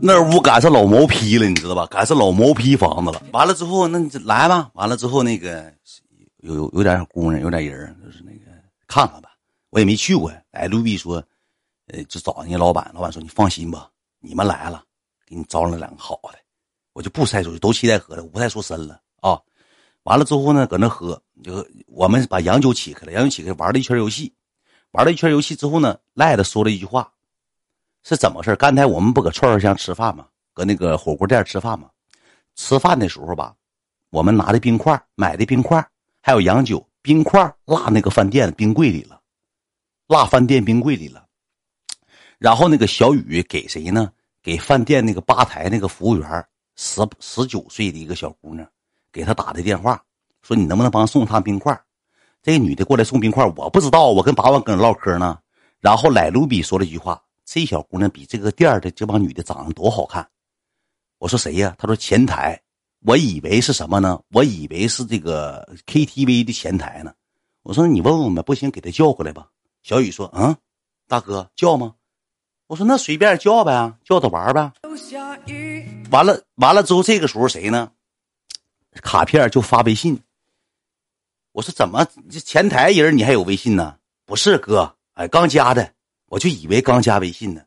那屋赶上老毛坯了，你知道吧？赶上老毛坯房子了。完了之后，那你来吧。完了之后，那个有有有点姑娘，有点人，就是那个看看吧。我也没去过。哎，卢比说，呃，就找人家老板。老板说：“你放心吧，你们来了，给你招了两个好的。”我就不猜出去，都期待喝的，我不太说深了啊。完了之后呢，搁那喝，就我们把洋酒起开了，洋酒起开，玩了一圈游戏。玩了一圈游戏之后呢，赖子说了一句话，是怎么事刚才我们不搁串串香吃饭吗？搁那个火锅店吃饭吗？吃饭的时候吧，我们拿的冰块，买的冰块，还有洋酒，冰块落那个饭店冰柜里了，落饭店冰柜里了。然后那个小雨给谁呢？给饭店那个吧台那个服务员，十十九岁的一个小姑娘，给她打的电话，说你能不能帮送趟冰块？这个女的过来送冰块，我不知道，我跟八万搁那唠嗑呢。然后莱卢比说了一句话：“这小姑娘比这个店的这帮女的长得多好看。”我说：“谁呀？”他说：“前台。”我以为是什么呢？我以为是这个 KTV 的前台呢。我说：“你问问吧，不行给她叫过来吧。”小雨说：“嗯，大哥叫吗？”我说：“那随便叫呗，叫她玩呗。”完了完了之后，这个时候谁呢？卡片就发微信。我说怎么这前台人你还有微信呢？不是哥，哎，刚加的，我就以为刚加微信呢。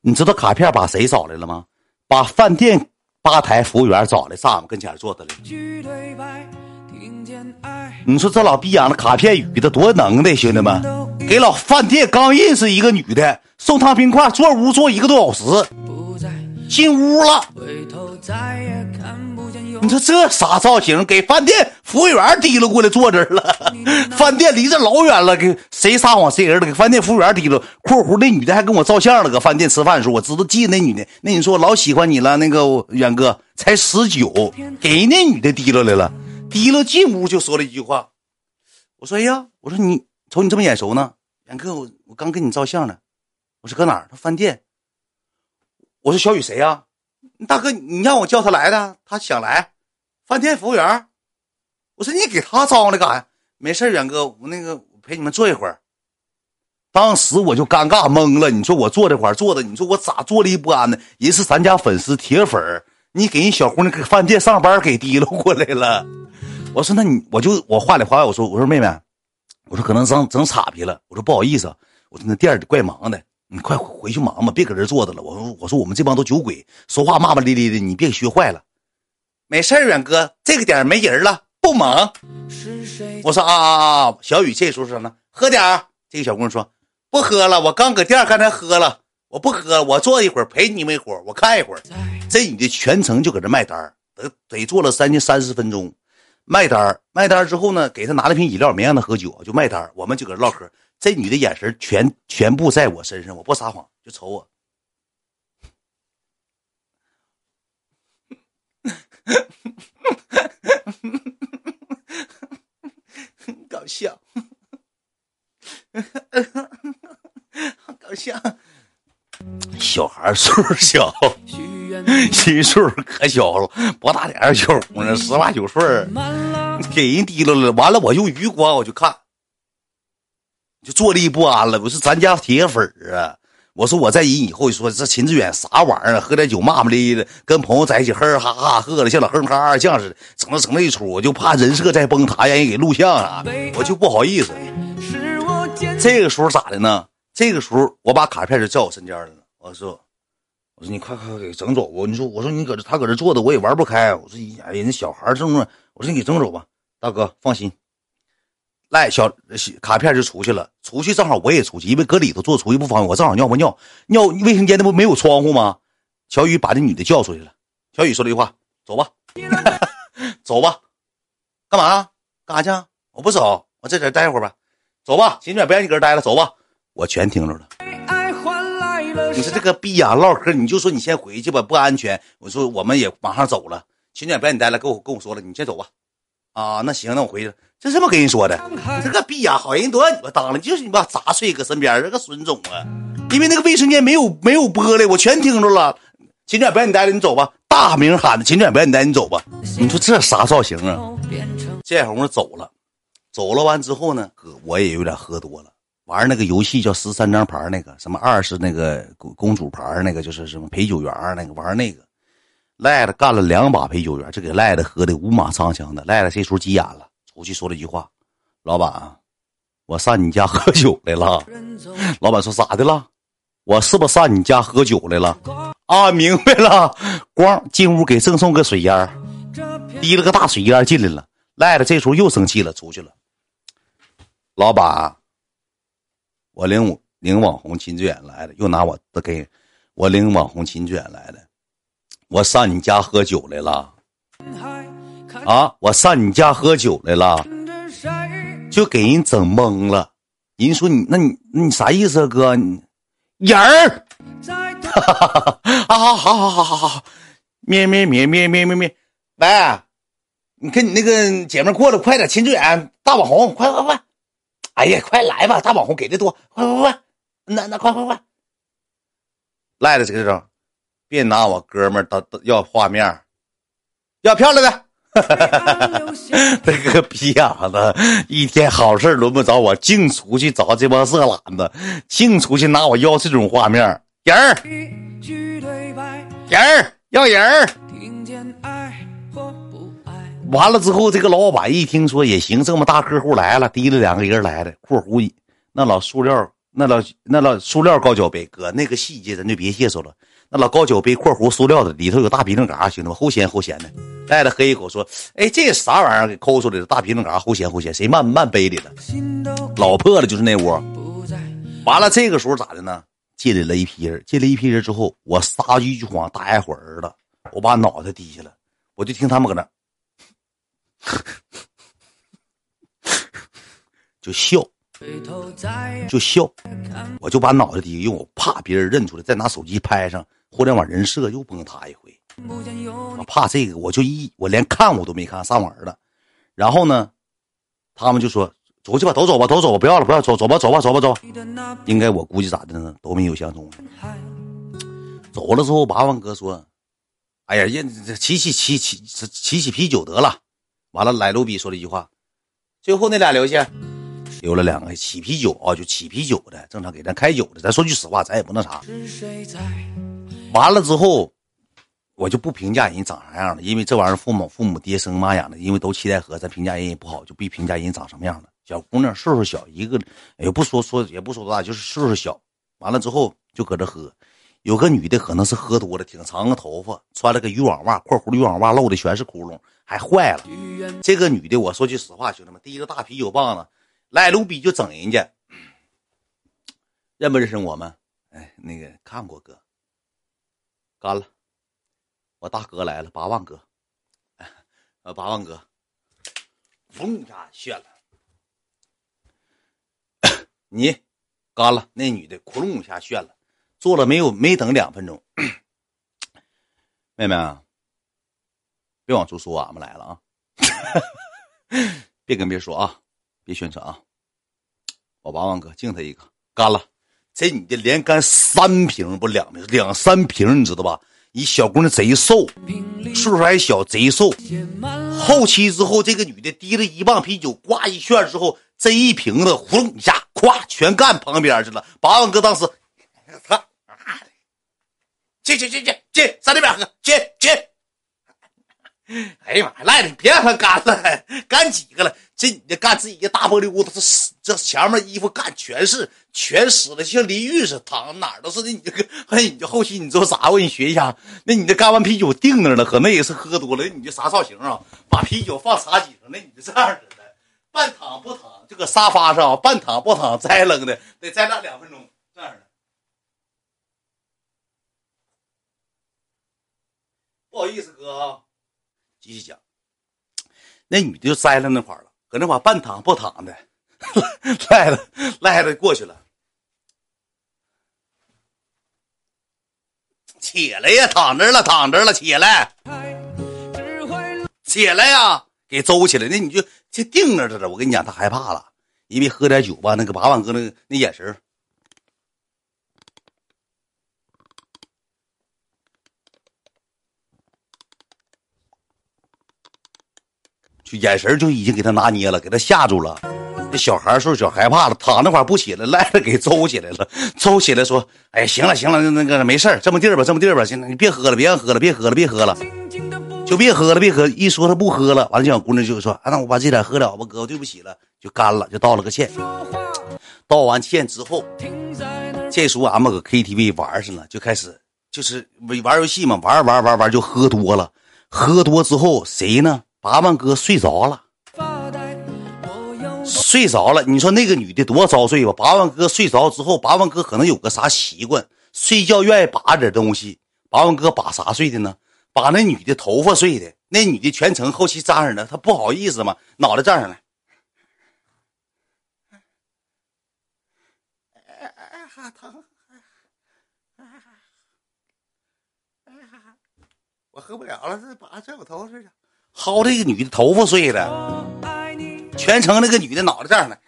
你知道卡片把谁找来了吗？把饭店吧台服务员找来，上我们跟前坐着了。你说这老逼养的卡片语的多能耐，兄弟们，给老饭店刚认识一个女的送趟冰块，坐屋坐一个多小时，进屋了。回头再也看你说这啥造型？给饭店服务员提溜过来坐这儿了。饭店离这老远了，给谁撒谎谁人了？给饭店服务员提溜。括弧那女的还跟我照相了，搁饭店吃饭的时候，我知道记那女的。那你说我老喜欢你了，那个远哥才十九，给那女的提溜来了。提溜进屋就说了一句话，我说：“哎呀，我说你瞅你这么眼熟呢，远哥，我我刚跟你照相呢。我说搁哪儿？他饭店。我说小雨谁呀？大哥，你让我叫他来的，他想来。”饭店服务员，我说你给他招来干啥？没事远哥，我那个陪你们坐一会儿。当时我就尴尬懵了。你说我坐这块坐的，你说我咋坐立不安呢？人是咱家粉丝铁粉你给人小姑娘搁饭店上班给提溜过来了。我说那你我就我话里话外我说我说妹妹，我说可能整整岔劈了。我说不好意思，我说那店里怪忙的，你快回去忙吧，别搁这坐着了。我说我说我们这帮都酒鬼，说话骂骂咧咧的，你别学坏了。没事远哥，这个点没人了，不忙。我说啊啊啊！小雨这时候说呢，喝点儿这个小姑娘说，不喝了，我刚搁店刚才喝了，我不喝，我坐一会儿陪你们一会儿，我看一会儿。这女的全程就搁这卖单儿得得坐了三近三十分钟，卖单儿卖单儿之后呢，给她拿了瓶饮料，没让她喝酒，就卖单儿我们就搁这唠嗑。这女的眼神全全部在我身上，我不撒谎，就瞅我。搞笑，好搞笑。小孩岁数小，心数可小了，不大点小姑娘，十八九岁给人提溜了。完了，我用余光，我就看，就坐立不安了。我是咱家铁粉儿啊。我说我在人以后说这秦志远啥玩意儿？喝点酒骂骂咧咧的，跟朋友在一起呵呵哈哈喝的像老哼哈二将似的，整那整那一出，我就怕人设再崩塌，让人给录像啥的，我就不好意思。这个时候咋的呢？这个时候我把卡片就叫我身边了。我说，我说你快快给整走吧。你说，我说你搁这，他搁这坐着我也玩不开。我说，哎呀，那小孩这么，我说你给整走吧，大哥放心。赖小卡片就出去了，出去正好我也出去，因为搁里头坐出去不方便，我正好尿不尿，尿卫生间那不没有窗户吗？小雨把这女的叫出去了，小雨说了一句话：“走吧，走吧，干嘛？干啥去？我不走，我在这待会儿吧。走吧，秦远不让你搁这待了，走吧。我全听着了。你说这个逼呀，唠嗑，你就说你先回去吧，不安全。我说我们也马上走了，秦远不让你待了，跟我跟我说了，你先走吧。啊，那行，那我回去了。”这这么跟人说的，这个逼呀，好人都让你们当了，就是你妈杂碎搁身边，这个损种啊！因为那个卫生间没有没有玻璃，我全听着了。秦远不让你待了，你走吧。大名喊的，秦远不让你待，你走吧。你说这啥造型啊？建红走了，走了完之后呢，哥我也有点喝多了，玩那个游戏叫十三张牌那个什么二是那个公公主牌那个就是什么陪酒员那个玩那个，赖子干了两把陪酒员，这给赖子喝的五马长枪的。赖子这时候急眼了，出去说了一句话：“老板，我上你家喝酒来了。”老板说咋的了？我是不是上你家喝酒来了？啊，明白了。光，进屋给赠送个水烟，滴了个大水烟进来了。赖子这时候又生气了，出去了。老板，我领领网红秦志远来了，又拿我的给，我领网红秦志远来了，我上你家喝酒来了，啊，我上你家喝酒来了，就给人整懵了。人说你，那你你啥意思啊，哥？人儿，啊，好好好好好好，咩咩咩咩咩咩咩，喂，你跟你那个姐妹过来，快点，秦志远大网红，快快快！哎呀，快来吧！大网红给的多，快快快！那那快快快！赖了这个整，别拿我哥们当要画面，要漂亮的。这个逼样子，一天好事轮不着我，净出去找这帮色懒子，净出去拿我要这种画面。人儿，人儿要人儿。完了之后，这个老板一听说也行，这么大客户来了，提了两个人来的。括弧那老塑料，那老那老塑料高脚杯，哥那个细节咱就别介绍了。那老高脚杯（括弧塑料的）里头有大皮楞嘎，兄弟们齁咸齁咸的。带着喝一口说：“哎，这啥玩意儿？给抠出来的大皮楞嘎，齁咸齁咸。谁慢慢杯里了？老破了，就是那窝。完了，这个时候咋的呢？进来了一批人，进来一批人之后，我撒一句谎，大一会儿的，我把脑袋低下了，我就听他们搁那。”就笑，就笑，我就把脑袋低，因为我怕别人认出来，再拿手机拍上互联网人设又崩塌一回。我怕这个，我就一我连看我都没看，上网了。然后呢，他们就说走去吧，都走吧，都走吧，不要了，不要走，走吧，走吧，走吧，走。应该我估计咋的呢？都没有相中。走了之后，八万哥说：“哎呀，人起起起起起起啤酒得了。”完了，来路比说了一句话，最后那俩留下，留了两个起啤酒啊，就起啤酒的，正常给咱开酒的。咱说句实话，咱也不那啥。完了之后，我就不评价人长啥样了，因为这玩意儿父母父母爹生妈养的，因为都期待和咱评价人也不好，就别评价人长什么样了。小姑娘岁数小，一个也不说说也不说多大，就是岁数小。完了之后就搁这喝。有个女的可能是喝多了，挺长个头发，穿了个渔网袜（括弧渔网袜露的全是窟窿），还坏了。这个女的，我说句实话，兄弟们，第一个大啤酒棒子，来卢比就整人家，认不认识我们？哎，那个看过哥，干了，我大哥来了，八万哥，呃，八万哥，嗡一下炫了，你干了，那女的窟窿一下炫了。做了没有？没等两分钟，妹妹啊，别往出说，俺们来了啊！别跟别说啊，别宣传啊！我八万哥敬他一个，干了！这女的连干三瓶不两瓶，两三瓶，你知道吧？你小姑娘贼瘦，岁数还小，贼瘦。后期之后，这个女的提了一磅啤酒，刮一圈之后，这一瓶子呼隆一下，咵全干旁边去了。八万哥当时，操！进去进去进，上那边喝，进进！哎呀妈，赖了，你别让他干了，干几个了？这你这干自己一大玻璃屋子，这这前面衣服干全是全湿了，像淋浴似的，躺哪儿都是。你这个，哎，你这后期你知道啥？我给你学一下。那你这干完啤酒定那了，可能也是喝多了。你这啥造型啊？把啤酒放茶几上，那你就这样式的，半躺不躺，就搁沙发上，半躺不躺，栽扔的，得栽那两分钟，这样的。不好意思，哥啊，继续讲。那女的就栽了那块了，搁那块半躺不躺的，赖了赖了过去了。起来呀，躺着了，躺着了，起来，起来呀，给周起来。那你就就定着了。我跟你讲，他害怕了，因为喝点酒吧，那个八万哥那个那眼神就眼神就已经给他拿捏了，给他吓住了。这小孩是不是脚害怕了，躺那块不起来，赖着给揍起来了。揍起来说：“哎，行了行了，那个没事这么地儿吧，这么地儿吧，行了，你别喝了，别喝了，别喝了，别喝了，就别喝了，别喝。”一说他不喝了，完了这小姑娘就说：“啊，那我把这点喝了吧，哥，对不起了，就干了，就道了个歉。道完歉之后，这时候俺们搁 KTV 玩上了，就开始就是玩游戏嘛，玩玩玩玩就喝多了。喝多之后，谁呢？八万哥睡着了。”睡着了，你说那个女的多遭罪吧？八万哥睡着之后，八万哥可能有个啥习惯，睡觉愿意拔点东西。八万哥把啥睡的呢？把那女的头发睡的。那女的全程后期站上了，她不好意思嘛，脑袋站上来。哎哎哈疼！我喝不了了，这把这我头发睡着，薅这个女的头发睡的。全程那个女的脑袋这样的，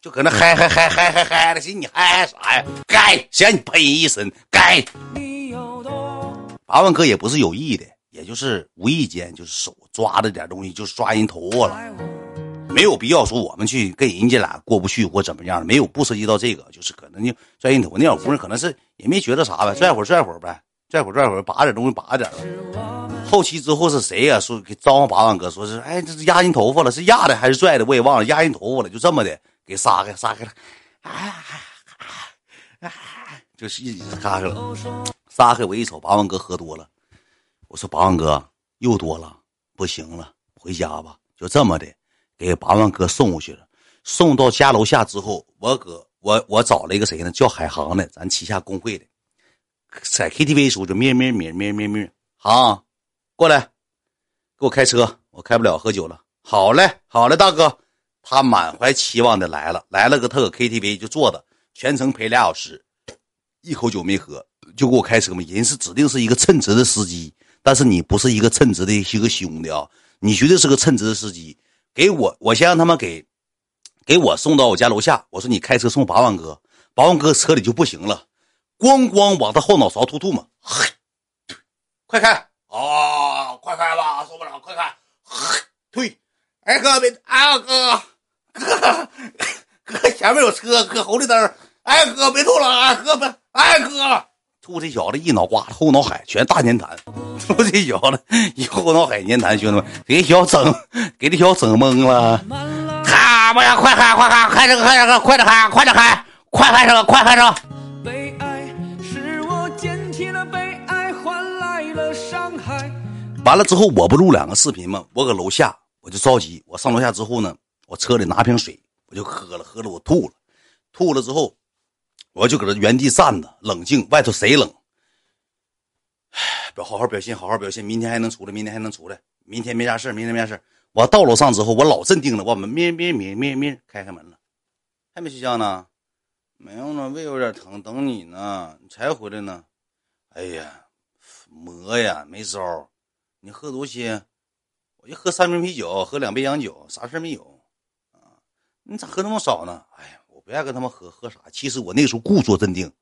就搁那嗨嗨嗨嗨嗨嗨的，寻你嗨嗨啥呀？该嫌你喷人一身，该。八万哥也不是有意的，也就是无意间，就是手抓着点东西，就抓人头发了，没有必要说我们去跟人家俩过不去或怎么样的，没有不涉及到这个，就是可能就拽人头那小姑娘可能是也没觉得啥呗，拽会儿拽会儿呗，拽会儿拽会儿，拔点东西拔点呗。后期之后是谁呀？说给招呼八万哥，说是哎，这是压人头发了，是压的还是拽的？我也忘了，压人头发了，就这么的给撒开，撒开了，哎就是一撒开了，撒开。我一瞅，八万哥喝多了，我说八万哥又多了，不行了，回家吧。就这么的给八万哥送过去了。送到家楼下之后，我搁我我找了一个谁呢？叫海航的，咱旗下工会的，在 KTV 时候就咩咩咩咩咩咩好。过来，给我开车，我开不了，喝酒了。好嘞，好嘞，大哥。他满怀期望的来了，来了个他搁 KTV 就坐着，全程陪俩小时，一口酒没喝，就给我开车嘛。人是指定是一个称职的司机，但是你不是一个称职的一个兄弟啊，你绝对是个称职的司机。给我，我先让他们给，给我送到我家楼下。我说你开车送八万哥，八万哥车里就不行了，咣咣往他后脑勺吐吐嘛，嘿，快开。哦，快开吧，受不了，快开！嘿退，哎哥别，哎哥，哥哥前面有车，哥红绿灯，哎哥别吐了，哎哥别，哎哥，吐这小子一脑瓜子后脑海全大粘痰，吐这小子一后脑海粘痰，兄弟们。给小整，给这小子整懵了，他妈。呀，快开快开，开这个开这个，快点开，快点开，快开车，快开车。完了之后，我不录两个视频吗？我搁楼下，我就着急。我上楼下之后呢，我车里拿瓶水，我就喝了，喝了我吐了，吐了之后，我就搁这原地站着，冷静。外头谁冷？哎表好好表现，好好表现，明天还能出来，明天还能出来，明天没啥事明天没啥事我到楼上之后，我老镇定了。我们咩咩咩咩咩开开门了，还没睡觉呢？没有呢，胃有点疼，等你呢，你才回来呢。哎呀，磨呀，没招。你喝多些，我就喝三瓶啤酒，喝两杯洋酒，啥事没有，啊？你咋喝那么少呢？哎呀，我不爱跟他们喝，喝啥？其实我那时候故作镇定，